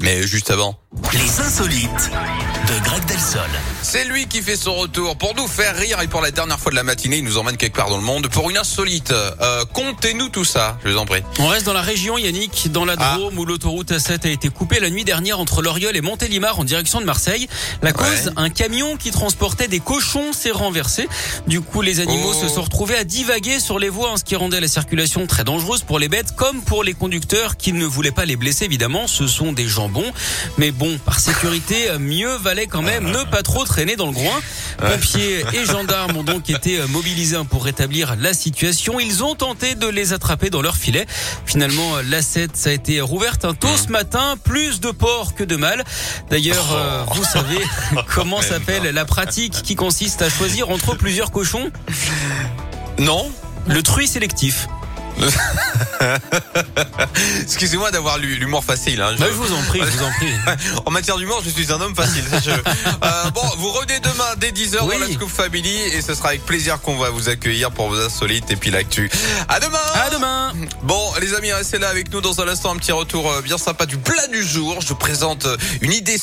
Mais juste avant. Les insolites de Greg Delsol. C'est lui qui fait son retour pour nous faire rire et pour la dernière fois de la matinée, il nous emmène quelque part dans le monde pour une insolite. Euh, Comptez-nous tout ça, je vous en prie. On reste dans la région, Yannick, dans la Drôme, où l'autoroute A7 a été coupée la nuit dernière entre Loriol et Montélimar en direction de Marseille. La cause, Ouais. un camion qui transportait des cochons s'est renversé. Du coup, les animaux Oh. se sont retrouvés à divaguer sur les voies, hein, ce qui rendait la circulation très dangereuse pour les bêtes, comme pour les conducteurs qui ne voulaient pas les blesser, évidemment. Ce sont des jambons. Mais bon, par sécurité, mieux valait quand même ne pas trop traîner dans le groin. Pompiers et gendarmes ont donc été mobilisés pour rétablir la situation. Ils ont tenté de les attraper dans leur filet. Finalement, l'A7 ça a été rouverte un tôt ce matin. Plus de porc que de mâle. D'ailleurs, euh, vous savez comment s'appelle la pratique qui consiste à choisir entre plusieurs cochons? Non Le truie sélectif. Excusez-moi d'avoir l'humour facile. Hein, je- Bah, je vous en prie, je vous en prie. En matière d'humour, je suis un homme facile. Euh, bon, vous revenez demain dès 10h Oui. dans la Scoop Family et ce sera avec plaisir qu'on va vous accueillir pour vos insolites et puis l'actu. À demain À demain Bon, les amis, restez là avec nous dans un instant, un petit retour euh, bien sympa du plat du jour. Je vous présente euh, une idée